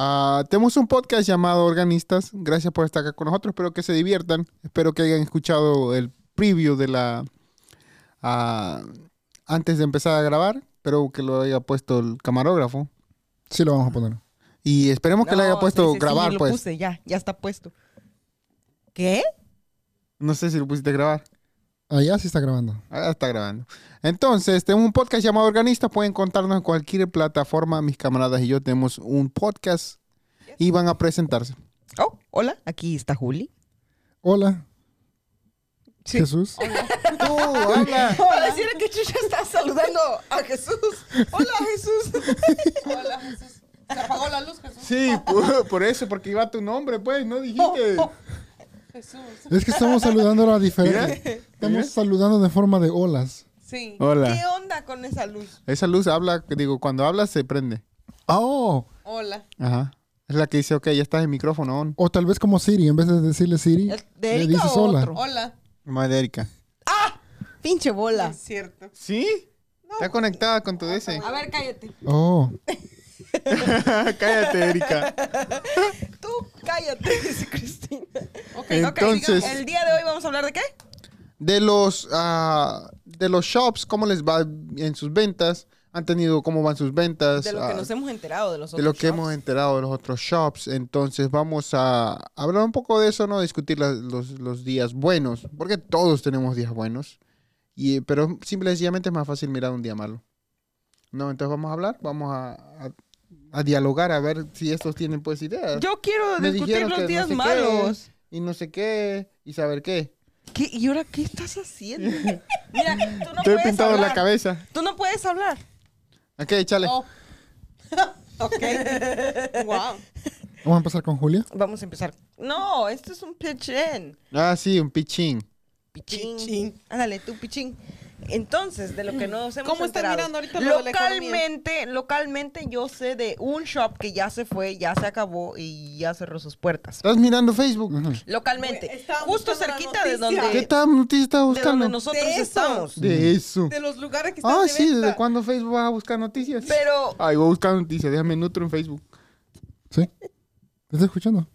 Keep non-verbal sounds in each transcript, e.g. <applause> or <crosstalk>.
Ah, tenemos un podcast llamado Organistas. Gracias por estar acá con nosotros. Espero que se diviertan. Espero que hayan escuchado el preview de la... ah, antes de empezar a grabar. Espero que lo haya puesto el camarógrafo. Sí, lo vamos a poner. Y esperemos que le haya puesto sí, sí, sí, grabar, lo pues. puse, ya, ya está puesto. ¿Qué? No sé si lo pusiste a grabar. Allá sí está grabando. Ahora está grabando. Entonces, tenemos un podcast llamado Organistas. Pueden contarnos en cualquier plataforma. Mis camaradas y yo tenemos un podcast y van a presentarse. Oh, hola, aquí está Juli. Hola, Sí. Jesús. Tú, habla. Hola, <laughs> que Chucha está saludando a Jesús. Hola, Jesús. Hola, Jesús. Se apagó la luz, Jesús. Sí, por, por eso, porque iba tu nombre, pues, no dijiste. <laughs> Jesús. Es que estamos saludando ahora diferente. Estamos mira. saludando de forma de olas. Sí. ¿Qué Hola. onda con esa luz? Esa luz habla, digo, cuando hablas se prende. Oh, Hola. Ajá. Es la que dice, ok, ya estás en micrófono on. o tal vez como Siri, en vez de decirle Siri, ¿El ¿De le dices o hola. otro? Hola. Madre Erika. Pinche bola. Es cierto. ¿Sí? Está conectada con tu DC. A ver, cállate. Oh, <laughs> <laughs> Cállate, Erika. <laughs> Tú cállate, dice Cristina. Ok, Entonces- sigamos. El día de hoy vamos a hablar de qué? De los, ah, de los shops, ¿cómo les va en sus ventas? ¿Han tenido cómo van sus ventas? De lo que Ah, nos hemos enterado de los de otros lo que shops. hemos enterado de los otros shops. Entonces vamos a hablar un poco de eso, ¿no? Discutir la- los, los días buenos, porque todos tenemos días buenos. Y, pero simple y sencillamente es más fácil mirar un día malo. No, entonces vamos a hablar, vamos a, a- a dialogar, a ver si estos tienen pues ideas. Yo quiero Me discutir los no días qué. malos. Y no sé qué, y saber qué. ¿Qué? ¿Y ahora qué estás haciendo? <laughs> Mira, tú no Estoy puedes pintado en la hablar. cabeza. Tú no puedes hablar. Ok, échale. Oh. <laughs> ok. wow. vamos a empezar con Julia. Vamos a empezar. No, esto es un pitch-in. Ah, sí, un pichín. Pichín. Pichín. Ándale, tú, pichín. Entonces, de lo que nos hemos ¿Cómo estás enterado, mirando ahorita lo de la localmente, localmente yo sé de un shop que ya se fue, ya se acabó y ya cerró sus puertas. ¿Estás mirando Facebook? Localmente, justo cerquita de donde, ¿Qué tal noticia estás de buscando? donde nosotros De eso. estamos. De eso. De los lugares que están Ah, de sí, ¿desde cuándo Facebook vas a buscar noticias? Pero Ay, voy a buscar noticias, déjame nutro en Facebook. ¿Sí? ¿Te estás escuchando?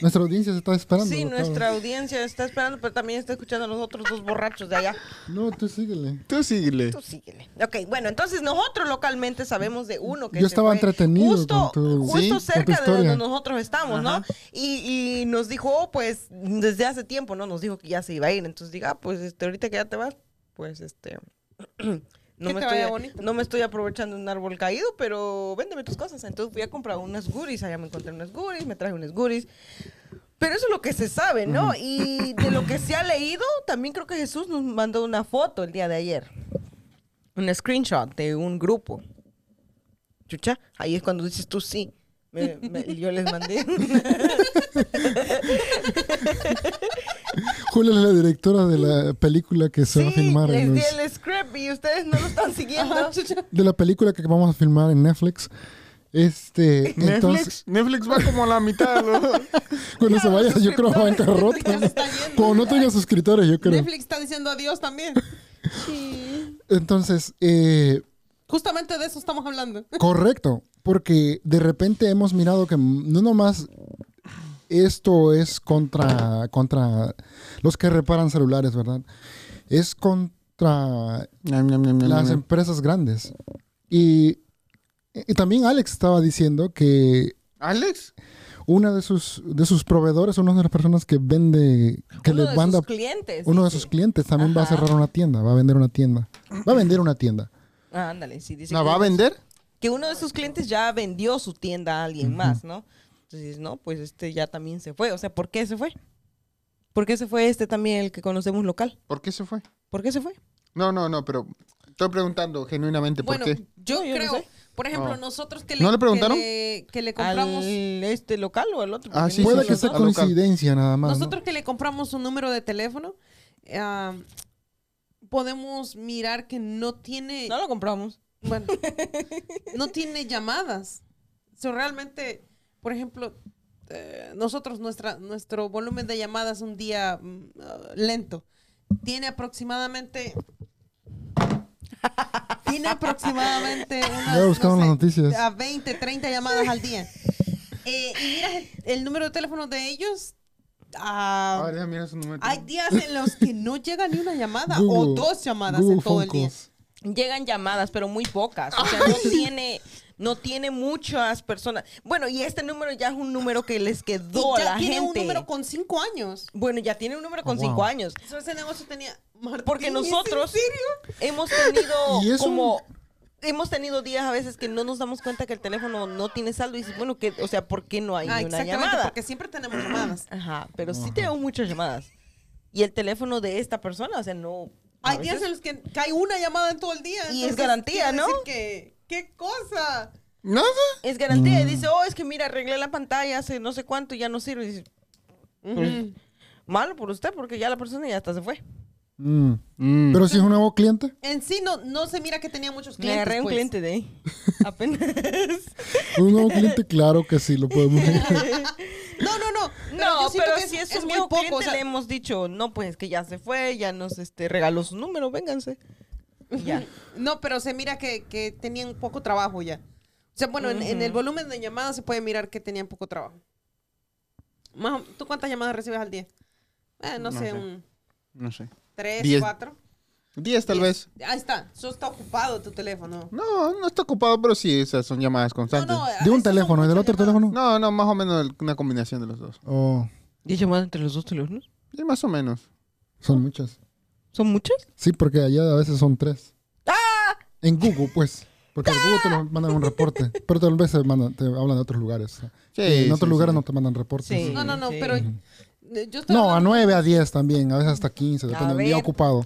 Nuestra audiencia se está esperando. sí, cabrón. nuestra audiencia está esperando, pero también está escuchando a los otros dos borrachos de allá. No, tú síguele. Tú síguele. Tú síguele. Ok, bueno, entonces nosotros localmente sabemos de uno que Yo se estaba fue entretenido justo, con tu- justo Sí, con tu cerca de donde nosotros estamos, ¿no? Y, y nos dijo, oh, pues, desde hace tiempo, ¿no? Nos dijo que ya se iba a ir. Entonces diga, ah, pues, este, ahorita que ya te vas, pues, este... <clears throat> No me, estoy, bonito. no me estoy aprovechando de un árbol caído, pero véndeme tus cosas. Entonces fui a comprar unas goodies, allá me encontré unas goodies, me traje unas goodies. Pero eso es lo que se sabe, ¿no? Y de lo que se ha leído, también creo que Jesús nos mandó una foto el día de ayer. Un screenshot de un grupo. Chucha, ahí es cuando dices tú sí. Me- me- yo les mandé. <laughs> Julia es la directora de la película que se va a sí, filmar les en di el script y ustedes no lo están <laughs> siguiendo. De la película que vamos a filmar en Netflix. Este, entonces, Netflix, va como a la mitad. ¿no? <laughs> cuando se vaya, yo creo va en carrota. yendo. Cuando no tenga suscriptores, yo creo. Netflix está diciendo adiós también. Entonces, eh, Justamente de eso estamos hablando. correcto, porque de repente hemos mirado que no nomás esto es contra, contra los que reparan celulares, ¿verdad? Es contra Ñam, ñam, ñam, ñam, las ñam. empresas grandes. Y, y también Alex estaba diciendo que ¿Alex? una de sus, de sus proveedores, una de las personas que vende, que Uno le de manda, sus clientes. uno de sus clientes también va a cerrar una tienda, va a vender una tienda. Va a vender una tienda. Ah, ándale, sí, dice ¿La que va a vender? Que uno de sus clientes ya vendió su tienda a alguien más, ¿no? Entonces, no, pues este ya también se fue. O sea, ¿por qué se fue? ¿Por qué se fue este también, el que conocemos local? ¿Por qué se fue? ¿Por qué se fue? No, no, no, pero estoy preguntando genuinamente por qué. yo No, yo no creo, sé. por ejemplo, No. nosotros que ¿No le preguntaron? Que le, que le compramos... ¿Al este local o al otro? Ah, sí, Puede que sea local. coincidencia nada más. ¿no? Nosotros que le compramos un número de teléfono, ah, podemos mirar que no tiene, No lo compramos. Bueno, <laughs> no tiene llamadas. So, realmente, por ejemplo, eh, nosotros, nuestra, nuestro volumen de llamadas un día mm, ah, lento, tiene aproximadamente... Tiene aproximadamente <laughs> unas, Voy a buscar no sé, noticias. a 20, 30 llamadas al día. Eh, y mira el, el número de teléfono de ellos. ah, A ver, déjame mirar su número. hay días en los que no llega ni una llamada o dos llamadas Google en todo el día. calls. Llegan llamadas, pero muy pocas. O sea, no tiene, no tiene muchas personas. Bueno, y este número ya es un número que les Y quedó a ya la tiene gente. un número con cinco años. Bueno, ya tiene un número con Oh, cinco años. So, ese negocio tenía. Martín, Porque ¿es en nosotros serio? hemos tenido <laughs> Y eso- como hemos tenido días a veces que no nos damos cuenta que el teléfono no tiene saldo y dices, bueno, que, o sea, ¿por qué no hay Ah, ni una exactamente, llamada? porque siempre tenemos llamadas. Ajá, pero sí tenemos muchas llamadas. Y el teléfono de esta persona, o sea, no. Hay días en los que cae una llamada en todo el día. Y es garantía, ¿no? decir que, ¿Qué cosa? Nada. Es garantía. Mm. Y dice, oh, es que mira, arreglé la pantalla hace no sé cuánto y ya no sirve. Y dice, Ujú. malo por usted, porque ya la persona ya hasta se fue. Mm. Mm. Pero si es un nuevo cliente, En sí no, no se mira que tenía muchos Me clientes. agarré un pues. cliente de ahí. <laughs> Apenas. un nuevo cliente, claro que sí lo podemos. No, no, no. Pero No, yo siento pero que si es, un muy poco. cliente, o sea, le hemos dicho, no, pues que ya se fue, ya nos este, regaló su número, vénganse. Ya. No, pero se mira que, que tenían poco trabajo ya. O sea, bueno, en, en el volumen de llamadas se puede mirar que tenían poco trabajo. Más ¿Tú cuántas llamadas recibes al día? Eh, no, No sé, sé. un No sé. Tres, Diez. cuatro. Diez tal Diez. vez. Ahí está. Eso está ocupado tu teléfono. No, no está ocupado, pero sí, esas son llamadas No, constantes. no, No, De un teléfono y del otro llamadas. teléfono. no, más o menos una combinación de los dos. Oh, ¿Y llamadas entre los dos teléfonos? Sí, más o menos. son muchas. ¿Son muchas? Sí, porque allá a veces son tres. ¡Ah! En Google, pues. Porque en Google te lo mandan un reporte. Pero tal vez te, mandan- te hablan de otros lugares. Sí, en otros sí, lugares sí. no te mandan reportes. Sí. No, no, no, Sí. pero eh, yo estoy No, a hablando- 9, a 10 también. A veces hasta 15. Depende del día ocupado.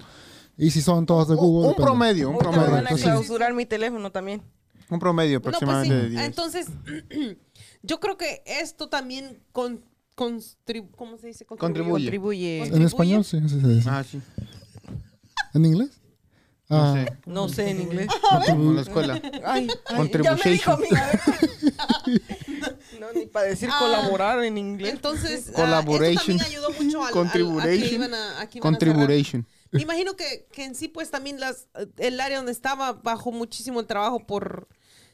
Y si son todos de Un- Google. un depende. promedio, un promedio. van a clausurar mi teléfono también. Un promedio No, pues sí. aproximadamente de 10. Entonces, <clears throat> yo creo que esto también con, constri- ¿cómo se dice? Contribuye. Contribuye. En español, sí, sí, sí, sí. Ah, sí. ¿En inglés? No Ah, sé. No sé en inglés. <laughs> Como en la escuela. Ay, ay, ya me dijo. No, ni para decir Ah. colaborar en inglés. Entonces, ah, Collaboration. esto también ayudó mucho al, Contribution. iban a, a. Me imagino que, que en sí, pues también las, el área donde estaba bajó muchísimo el trabajo por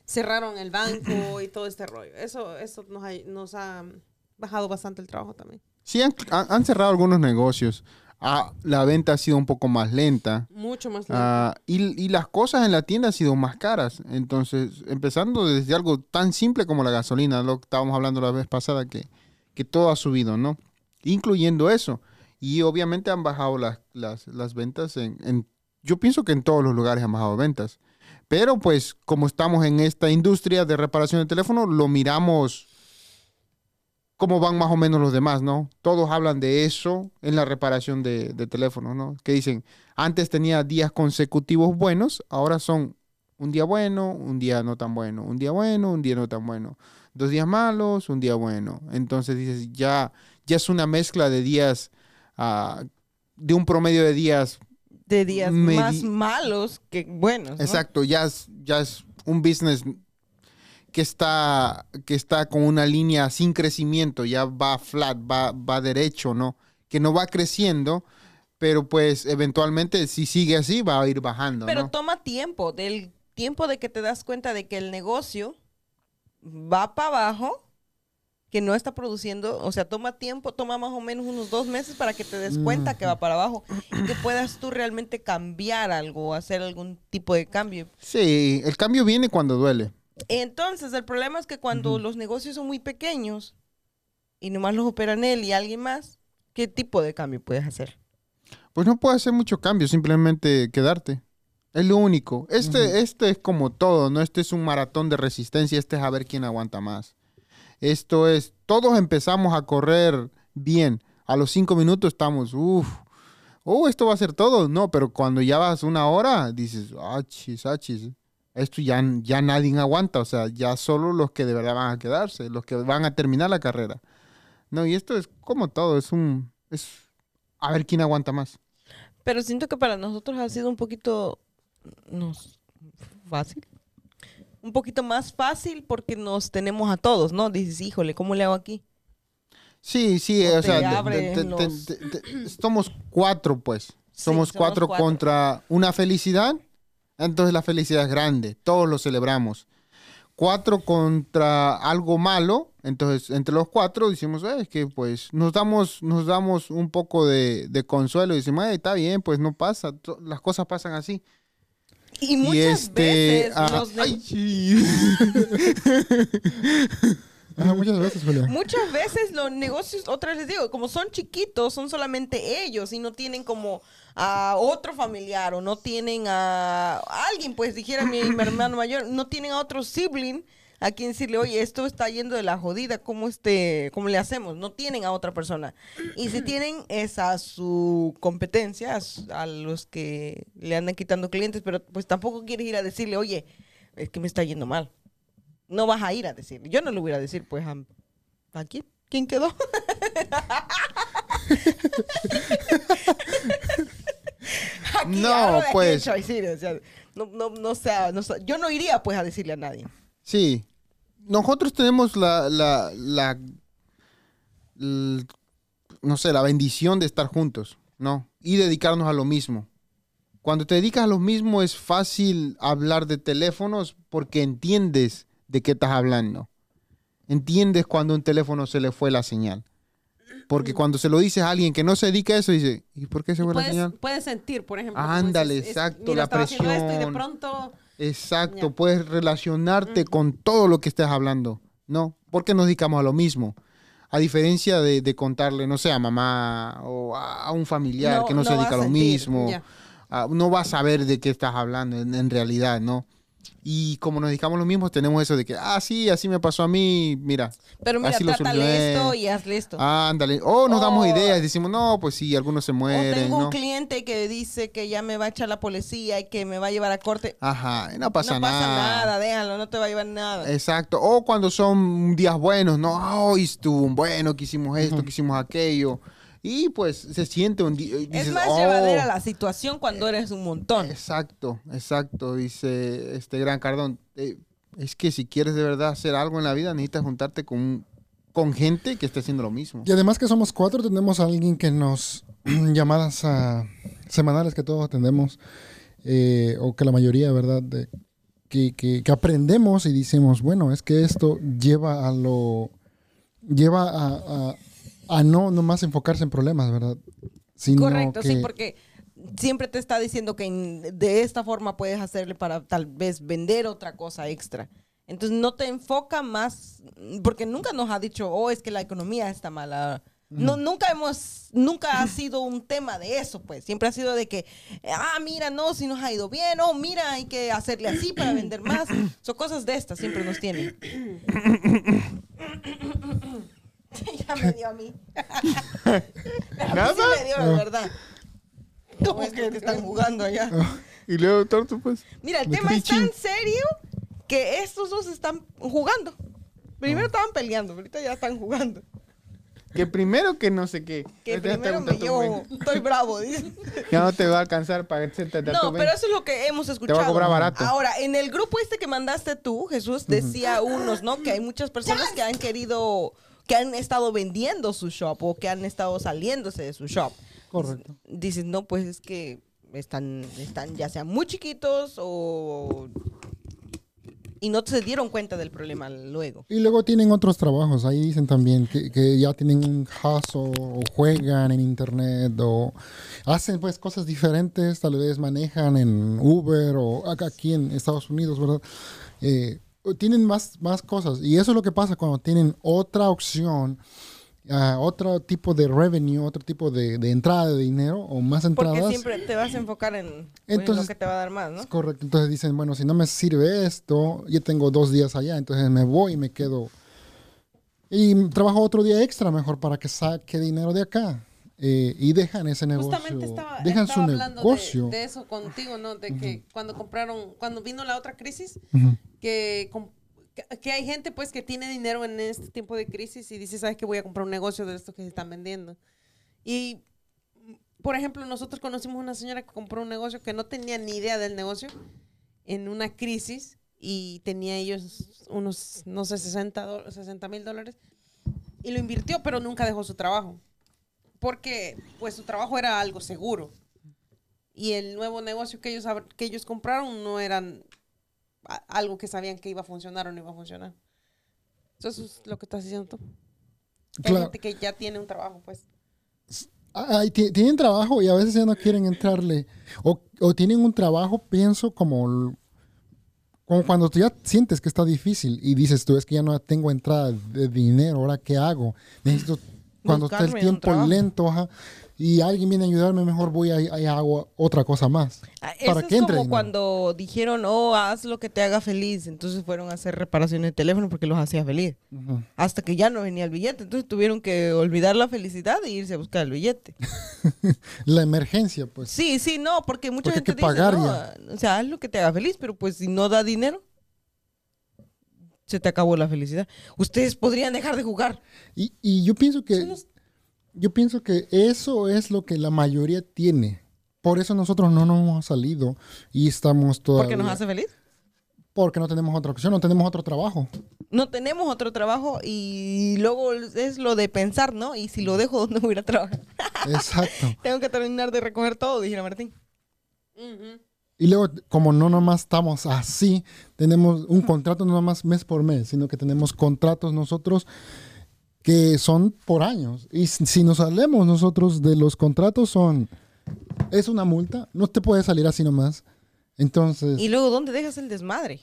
cerraron el banco <clears throat> y todo este rollo. Eso, eso nos, ha, nos ha bajado bastante el trabajo también. Sí, han, han- han cerrado algunos negocios. Ah, la venta ha sido un poco más lenta. Mucho más. Ah, y, y las cosas en la tienda han sido más caras. Entonces, empezando desde algo tan simple como la gasolina, lo que estábamos hablando la vez pasada, que, que todo ha subido, ¿no? Incluyendo eso. Y obviamente han bajado las, las, las ventas en, en- Yo pienso que en todos los lugares han bajado ventas. Pero pues como estamos en esta industria de reparación de teléfono, lo miramos cómo van más o menos los demás, ¿no? Todos hablan de eso en la reparación de, de teléfonos, ¿no? Que dicen, antes tenía días consecutivos buenos, ahora son un día bueno, un día no tan bueno, un día bueno, un día no tan bueno, dos días malos, un día bueno. Entonces dices, ya, ya es una mezcla de días, ah, de un promedio de días. De días más malos que buenos. ¿no? Exacto, ya es, ya es un business que está, que está con una línea sin crecimiento, ya va flat, va, va derecho, ¿no? Que no va creciendo, pero pues eventualmente si sigue así va a ir bajando, Pero ¿no? toma tiempo, del tiempo de que te das cuenta de que el negocio va para abajo, que no está produciendo, o sea, toma tiempo, toma más o menos unos dos meses para que te des cuenta que va para abajo y que puedas tú realmente cambiar algo, hacer algún tipo de cambio. Sí, el cambio viene cuando duele. Entonces, el problema es que cuando los negocios son muy pequeños y nomás los operan él y alguien más, ¿qué tipo de cambio puedes hacer? Pues no puedes hacer mucho cambio, simplemente quedarte. Es lo único. Este, este es como todo, ¿no? Este es un maratón de resistencia, este es a ver quién aguanta más. Esto es, todos empezamos a correr bien. A los cinco minutos estamos, uff, oh, esto va a ser todo. No, pero cuando ya vas una hora, dices, achis, achis, esto ya, ya nadie aguanta. O sea, ya solo los que de verdad van a quedarse, los que van a terminar la carrera. No, y esto es como todo, es un, es a ver quién aguanta más. Pero siento que para nosotros ha sido un poquito nos, fácil. Un poquito más fácil porque nos tenemos a todos, ¿no? Dices, híjole, ¿cómo le hago aquí? Sí, sí, O o te sea, de- de- los- de- somos cuatro, pues. Sí, Somos somos cuatro, cuatro. contra una felicidad. Entonces la felicidad es grande. Todos lo celebramos. cuatro contra algo malo, entonces entre los cuatro decimos, "Eh, es que pues nos damos, nos damos un poco de, de consuelo y decimos, "Eh, está bien, pues no pasa, las cosas pasan así. Y muchas veces ah, los ne- ay, sí. <laughs> <laughs> Ajá, muchas veces, Julia. Muchas veces los negocios, otra vez les digo, como son chiquitos, son solamente ellos y no tienen como a otro familiar o no tienen a alguien, pues dijera mi, mi <clears throat> hermano mayor, no tienen a otro sibling a quien decirle, oye, esto está yendo de la jodida, ¿cómo, este, ¿cómo le hacemos? No tienen a otra persona. Y si <clears throat> tienen es a su competencia, a, su- a los que le andan quitando clientes, pero pues tampoco quieres ir a decirle, oye, es que me está yendo mal. No vas a ir a decirle. Yo no le voy a decir, pues, a, ¿a quién? ¿Quién quedó? <laughs> Aquí, No, pues. o sea, no, no, no sea, no yo no iría pues a decirle a nadie. Sí. Nosotros tenemos la, la, la, l- no sé, la bendición de estar juntos, ¿no? Y dedicarnos a lo mismo. Cuando te dedicas a lo mismo es fácil hablar de teléfonos porque entiendes de qué estás hablando. Entiendes cuando un teléfono se le fue la señal. Porque cuando se lo dices a alguien que no se dedica a eso, dice, ¿y por qué se fue la señal? puedes sentir, por ejemplo. Ándale, dices, es- exacto, mira, la esto y de presión. pronto Exacto, Ya. puedes relacionarte con todo lo que estés hablando, ¿no? Porque nos dedicamos a lo mismo. A diferencia de, de contarle, no sé, a mamá o a, un familiar No- que no, no se dedica a lo sentir, mismo, no va a saber de qué estás hablando en, en realidad, ¿no? Y como nos dedicamos lo mismo, tenemos eso de que, ah, sí, así me pasó a mí, mira, Pero mira, Así lo trátale esto y hazle esto. ándale. O nos damos Oh. ideas, decimos, no, pues sí, algunos se o mueren, tengo ¿no? un cliente que dice que ya me va a echar la policía y que me va a llevar a corte. Ajá, no pasa no pasa nada. nada, déjalo, no te va a llevar nada. Exacto. O cuando son días buenos, no, hoy estuvo un bueno, que hicimos esto, que hicimos aquello. Y pues se siente un día. es dices, más "Oh". llevadera la situación cuando eres un montón. Exacto, exacto, dice este gran Cardón. Eh, es que si quieres de verdad hacer algo en la vida, necesitas juntarte con, con gente que esté haciendo lo mismo. Y además que somos cuatro, tenemos a alguien que nos <clears throat> llamadas ah, semanales que todos atendemos, eh, o que la mayoría, ¿verdad? De- que, que- que aprendemos y decimos, bueno, es que esto lleva a lo, lleva a, a- a no nomás enfocarse en problemas, ¿verdad? Sino Correcto, sí, que- porque siempre te está diciendo que de esta forma puedes hacerle para tal vez vender otra cosa extra. Entonces no te enfoca más, porque nunca nos ha dicho, oh, es que la economía está mala. No, nunca hemos, nunca ha <laughs> sido un tema de eso, pues. Siempre ha sido de que, ah, mira, no, si nos ha ido bien, oh, mira, hay que hacerle así para vender más. <coughs> Son cosas de estas, siempre nos tienen. <coughs> <laughs> ya me dio a mí. <laughs> a mí sí me dio, de verdad. ¿Cómo es que están jugando allá? <laughs> Y luego, Torto, pues. Mira, el tema es tan serio que estos dos están jugando. Primero estaban peleando, ahorita ya están jugando. Que primero que no sé qué. Que primero me llevo, estoy bravo, dice. Ya no te va a alcanzar para sentarte a No, tu pero eso es lo que hemos escuchado. va a cobrar barato. Ahora, en el grupo este que mandaste tú, Jesús, decía unos, ¿no? Que hay muchas personas que han querido, que han estado vendiendo su shop o que han estado saliéndose de su shop. Correcto. Dices, no, pues es que están, están ya sean muy chiquitos o... Y no se dieron cuenta del problema luego. Y luego tienen otros trabajos. Ahí dicen también que, que ya tienen un hustle o juegan en internet o hacen pues cosas diferentes. Tal vez manejan en Uber o acá aquí en Estados Unidos, ¿verdad? Eh, tienen más, más cosas. Y eso es lo que pasa cuando tienen otra opción, ah, otro tipo de revenue, otro tipo de, de entrada de dinero o más entradas. Porque siempre te vas a enfocar en, en Entonces- lo que te va a dar más, ¿no? Es correcto. Entonces dicen, bueno, si no me sirve esto, yo tengo dos días allá, entonces me voy y me quedo. Y trabajo otro día extra mejor para que saque dinero de acá. Eh, y dejan ese negocio. Justamente estaba, dejan estaba su hablando negocio. de, de eso contigo, ¿no? De que cuando compraron, cuando vino la otra crisis, que, com- que, que hay gente pues que tiene dinero en este tiempo de crisis y dice, ¿sabes qué? Voy a comprar un negocio de estos que se están vendiendo. Y, por ejemplo, nosotros conocimos una señora que compró un negocio que no tenía ni idea del negocio en una crisis y tenía ellos unos, no sé, 60 mil dólares y lo invirtió, pero nunca dejó su trabajo. Porque, pues, su trabajo era algo seguro. Y el nuevo negocio que ellos, que ellos compraron no eran algo que sabían que iba a funcionar o no iba a funcionar. Eso es lo que estás diciendo tú. Hay Claro. gente que ya tiene un trabajo, pues. Ay, ti- tienen trabajo y a veces ya no quieren entrarle. O, o tienen un trabajo, pienso, como, como cuando tú ya sientes que está difícil y dices tú, es que ya no tengo entrada de dinero, ¿ahora qué hago? Necesito, cuando está el tiempo lento, ajá, y alguien viene a ayudarme, mejor voy a, y hago otra cosa más. Ah, Para Eso que es entre como dinero. cuando dijeron, oh, haz lo que te haga feliz. Entonces fueron a hacer reparaciones de teléfono porque los hacía feliz. Hasta que ya no venía el billete. Entonces tuvieron que olvidar la felicidad e irse a buscar el billete. <laughs> La emergencia, pues. Sí, sí, no, porque mucha Porque hay gente que pagar dice, ya. no, o sea, haz lo que te haga feliz, pero pues si no da dinero, se te acabó la felicidad. Ustedes podrían dejar de jugar. Y, y yo pienso que yo pienso que eso es lo que la mayoría tiene. Por eso nosotros no nos hemos salido y estamos todavía. Porque nos hace feliz. Porque no tenemos otra opción, no tenemos otro trabajo. No tenemos otro trabajo y luego es lo de pensar, ¿no? Y si lo dejo, ¿dónde voy a ir a trabajar? Exacto. <laughs> Tengo que terminar de recoger todo, dijera Martín. Ujú. Y luego, como no nomás estamos así, tenemos un contrato no nomás mes por mes, sino que tenemos contratos nosotros que son por años. Y si nos salemos nosotros de los contratos son, es una multa, no te puedes salir así nomás. Entonces, Y luego, ¿dónde dejas el desmadre?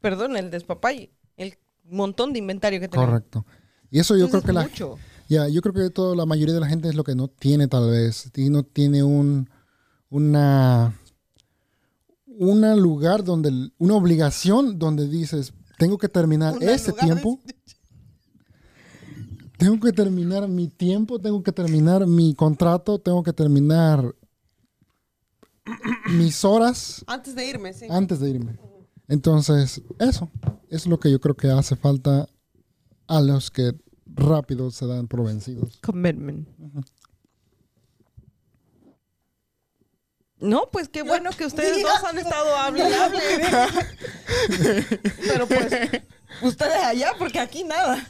Perdón, el despapalle. El montón de inventario que tenemos. correcto. Y eso yo Entonces, creo que la, mucho. Ya, yo creo que toda la mayoría de la gente es lo que no tiene tal vez. Y no tiene un una una lugar donde una obligación donde dices, tengo que terminar Una ese tiempo. Tengo que terminar mi tiempo, tengo que terminar mi contrato, tengo que terminar mis horas Antes de irme, sí. antes de irme. Entonces, eso es lo que yo creo que hace falta a los que rápido se dan por vencidos. Commitment. No, pues qué bueno que ustedes dos han estado hable. Pero pues, ustedes allá, porque aquí nada.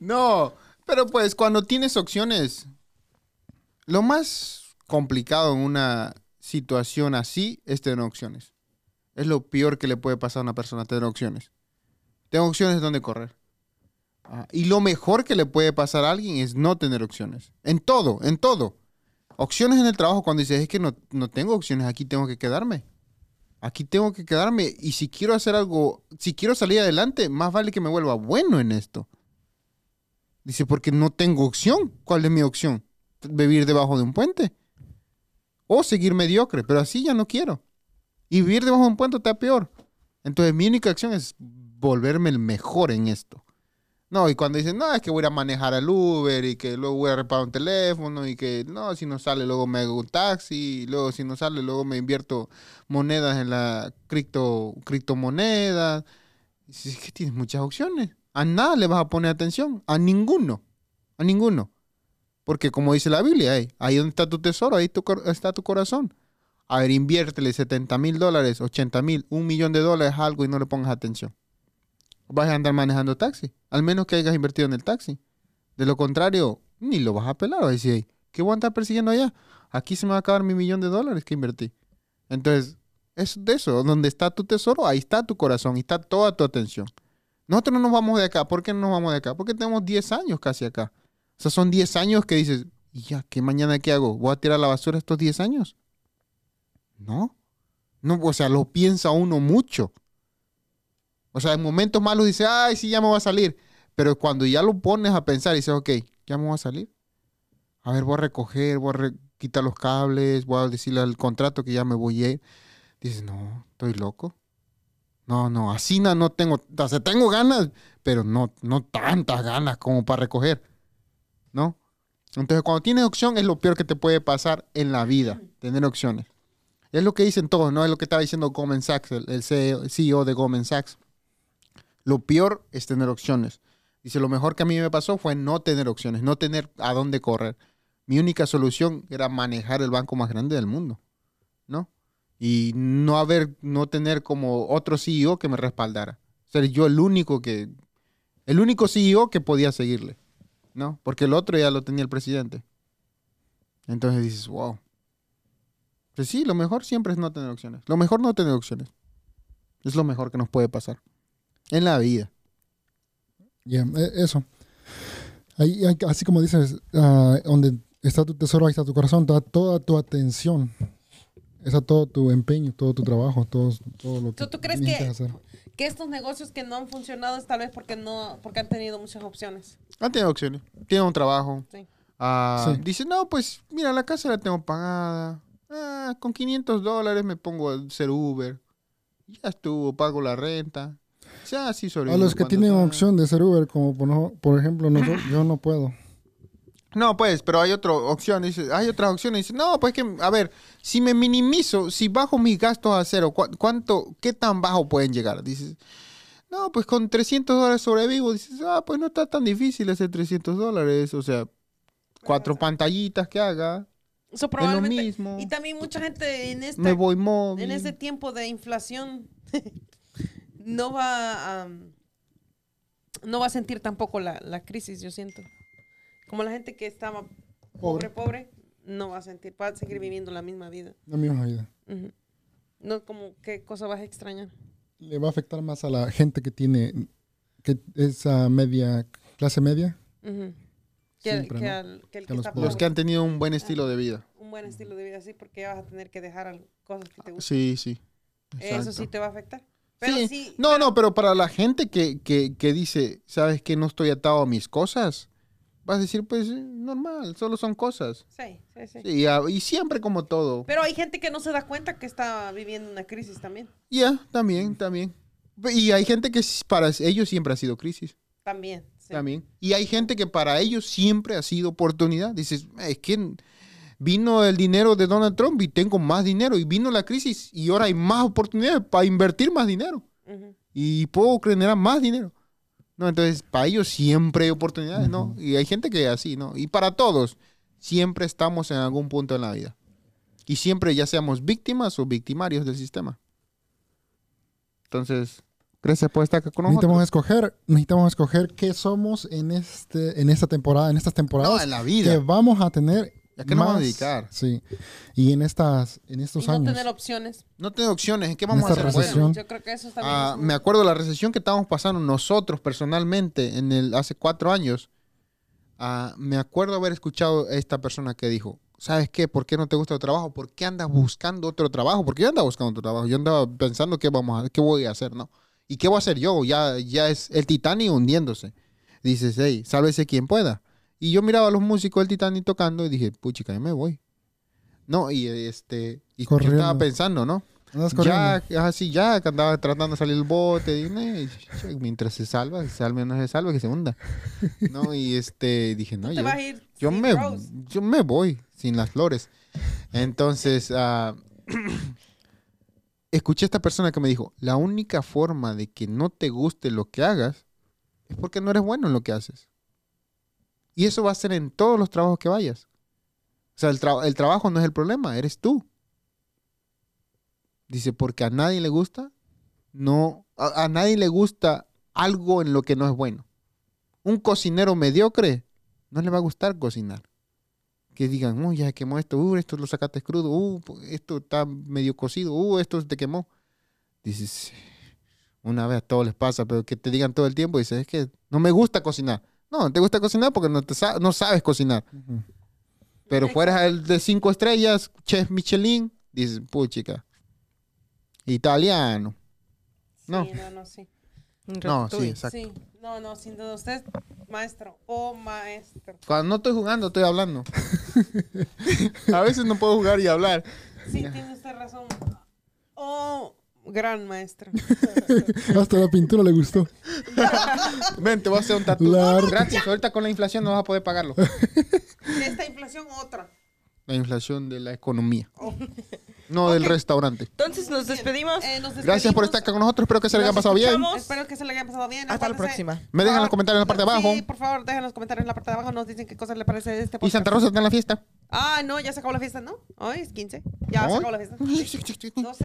No, pero pues cuando tienes opciones, lo más complicado en una situación así es tener opciones. Es lo peor que le puede pasar a una persona, tener opciones. Tengo opciones donde correr. Ah, y lo mejor que le puede pasar a alguien es no tener opciones. En todo, en todo. Opciones en el trabajo cuando dices, es que no, no tengo opciones, aquí tengo que quedarme. Aquí tengo que quedarme. Y si quiero hacer algo, si quiero salir adelante, más vale que me vuelva bueno en esto. Dice, porque no tengo opción. ¿Cuál es mi opción? Vivir debajo de un puente. O seguir mediocre, pero así ya no quiero. Y vivir debajo de un puente está peor. Entonces mi única acción es volverme el mejor en esto. No, y cuando dicen, no, es que voy a manejar al Uber y que luego voy a reparar un teléfono y que no, si no sale, luego me hago un taxi, y luego si no sale, luego me invierto monedas en la cripto, criptomonedas. Es que tienes muchas opciones. A nada le vas a poner atención. A ninguno. A ninguno. Porque como dice la Biblia, "Ey, ahí donde está tu tesoro, ahí tu está tu corazón. A ver, inviértele 70 mil dólares, 80 mil, un millón de dólares algo y no le pongas atención. Vas a andar manejando taxi. Al menos que hayas invertido en el taxi. De lo contrario, ni lo vas a pelar. Vas a decir, "Ey, ¿qué voy a andar persiguiendo allá? Aquí se me va a acabar mi millón de dólares que invertí. Entonces, es de eso. Donde está tu tesoro, ahí está tu corazón, ahí está toda tu atención. Nosotros no nos vamos de acá. ¿Por qué no nos vamos de acá? Porque tenemos 10 años casi acá. O sea, son 10 años que dices, ¿y ya qué mañana qué hago? ¿Voy a tirar la basura estos 10 años? No. No, o sea, lo piensa uno mucho. O sea, en momentos malos dice, ay, sí, ya me voy a salir. Pero cuando ya lo pones a pensar y dices, ok, ya me voy a salir. A ver, voy a recoger, voy a quitar los cables, voy a decirle al contrato que ya me voy a. Dices, no, estoy loco. No, no, así no, tengo, o sea, tengo ganas, pero no, no tantas ganas como para recoger. ¿No? Entonces, cuando tienes opción es lo peor que te puede pasar en la vida, tener opciones. Es lo que dicen todos, ¿no? Es lo que estaba diciendo Goldman Sachs, el, el CEO de Goldman Sachs. Lo peor es tener opciones. Dice, lo mejor que a mí me pasó fue no tener opciones, no tener a dónde correr. Mi única solución era manejar el banco más grande del mundo, ¿no? Y no haber, no tener como otro CEO que me respaldara. Ser yo el único que, el único CEO que podía seguirle, ¿no? Porque el otro ya lo tenía el presidente. Entonces dices, wow. Pues sí, lo mejor siempre es no tener opciones. Lo mejor no tener opciones. Es lo mejor que nos puede pasar. En la vida. Ya, eh, eso. Ahí, ahí, así como dices, ah, donde está tu tesoro, ahí está tu corazón, está toda tu atención. Está todo tu empeño, todo tu trabajo, todo, todo lo que ¿Tú- tú crees que- hacer. Que estos negocios que no han funcionado es tal vez porque no porque han tenido muchas opciones. Han tenido opciones. Tienen un trabajo. Sí. Ah, Sí. Dice, no, pues mira, la casa la tengo pagada. Ah, con 500 dólares me pongo a hacer Uber. Ya estuvo, pago la renta. Sobre A los que tienen opción de ser Uber, como por, no- por ejemplo nosotros, <clears throat> yo no puedo. No, pues, pero hay otra opción. Dice, hay otras opciones. Dice, no, pues que, a ver, si me minimizo, si bajo mis gastos a cero, ¿cu- ¿cuánto, qué tan bajo pueden llegar? Dices, no, pues con 300 dólares sobrevivo. Dices, ah, pues no está tan difícil hacer 300 dólares. O sea, cuatro pantallitas que haga, Eso es lo probablemente. mismo. Y también mucha gente en este, Me voy móvil. en este tiempo de inflación <laughs> no va a no va a sentir tampoco la, la crisis, yo siento. Como la gente que estaba pobre, pobre, no va a sentir, va a seguir viviendo la misma vida. La misma vida. Ujú. No, como, ¿qué cosa vas a extrañar? Le va a afectar más a la gente que tiene, que es a media, clase media. Ujú. Que, Siempre, que ¿no? al- que el Que que los. Los que han tenido un buen estilo de vida. un buen estilo de vida así porque ya vas a tener que dejar cosas que te gustan. Sí, sí. Eso Exacto. sí te va a afectar. Pero Sí. sí, No, no, pero para la gente que, que, que dice, ¿sabes que no estoy atado a mis cosas? Vas a decir, pues, eh, normal, solo son cosas. sí, sí, sí. Sí, y, siempre como todo. Pero hay gente que no se da cuenta que está viviendo una crisis también. Ya, también, también. Y hay gente que para ellos siempre ha sido crisis. También. sí. También. Y hay gente que para ellos siempre ha sido oportunidad. Dices, es que vino el dinero de Donald Trump y tengo más dinero. Y vino la crisis y ahora hay más oportunidades para invertir más dinero. Ujú. y puedo generar más dinero. No, entonces para ellos siempre hay oportunidades, ¿no? Y hay gente que es así, ¿no? Y para todos, siempre estamos en algún punto en la vida. Y siempre ya seamos víctimas o victimarios del sistema. Entonces, gracias por estar acá con Necesitamos nosotros. escoger, necesitamos escoger qué somos en este, en esta temporada, en estas No, temporadas en la que vida. vamos a tener. ¿A qué nos vamos a dedicar? Sí. Y en estas, en estos Y no años. tener opciones. No tengo opciones. ¿En qué vamos a esta hacer? recesión. Bueno, Yo creo que eso también Ah, es un- me acuerdo de la recesión que estábamos pasando nosotros personalmente en el hace cuatro años. Ah, me acuerdo haber escuchado a esta persona que dijo, ¿sabes qué? ¿Por qué no te gusta tu trabajo? ¿Por qué andas buscando otro trabajo? Porque yo andaba buscando otro trabajo. Yo andaba pensando qué vamos a, qué voy a hacer, ¿no? ¿Y qué voy a hacer yo? Ya, ya es el Titanic hundiéndose. Dices, hey, sálvese quien pueda. Y yo miraba a los músicos del Titanic tocando y dije, puchica, yo me voy. No, y este, y yo estaba pensando, ¿no? Andas corriendo. Ya, así ya, que andaba tratando de salir el bote, y, "Ne, che, mientras se salva, se salve o no se salva, que se hunda. <laughs> ¿No? Y este, dije, no, yo, vas a ir yo sin me, Rose. yo me voy sin las flores. Entonces, ah, <clears throat> escuché a esta persona que me dijo, la única forma de que no te guste lo que hagas es porque no eres bueno en lo que haces. Y eso va a ser en todos los trabajos que vayas. O sea, el, el trabajo no es el problema, eres tú. Dice, porque a nadie le gusta, no, a, nadie le gusta algo en lo que no es bueno. Un cocinero mediocre no le va a gustar cocinar. Que digan, uy, ya se quemó esto, uh, esto lo sacaste crudo, uh, esto está medio cocido, uh, esto te quemó. Dices, una vez a todos les pasa, pero que te digan todo el tiempo, dices, es que no me gusta cocinar. No, no te gusta cocinar porque no, te sa- no sabes cocinar. Pero fueras el de cinco estrellas, chef Michelin, dices, puchica, italiano. no. Sí, no, no, sí. Un No, sí, exacto. Sí, no, no, sin duda. Usted es maestro o maestro. Cuando no estoy jugando, estoy hablando. <laughs> a veces no puedo jugar y hablar. Sí, tiene usted razón. Oh, gran maestro. <laughs> Hasta la pintura le gustó. <laughs> Ven, te voy a hacer un tatu. La arte. Gratis, ahorita con la inflación no vas a poder pagarlo. De <laughs> esta inflación, otra. La inflación de la economía. No del restaurante. Entonces nos despedimos. Eh, nos Gracias por estar acá con nosotros. Espero que se les haya pasado bien. escuchamos. Espero que se le haya pasado bien. Hasta la próxima. Me dejan Ah, los comentarios en la parte de abajo. Sí, por favor, dejen los comentarios en la parte de abajo. Nos dicen qué cosas le parece de este Y podcast. Santa Rosa está en la fiesta. Ah, no, ya se acabó la fiesta, ¿no? Hoy es 15. Ya se Hoy. acabó la fiesta. No sé.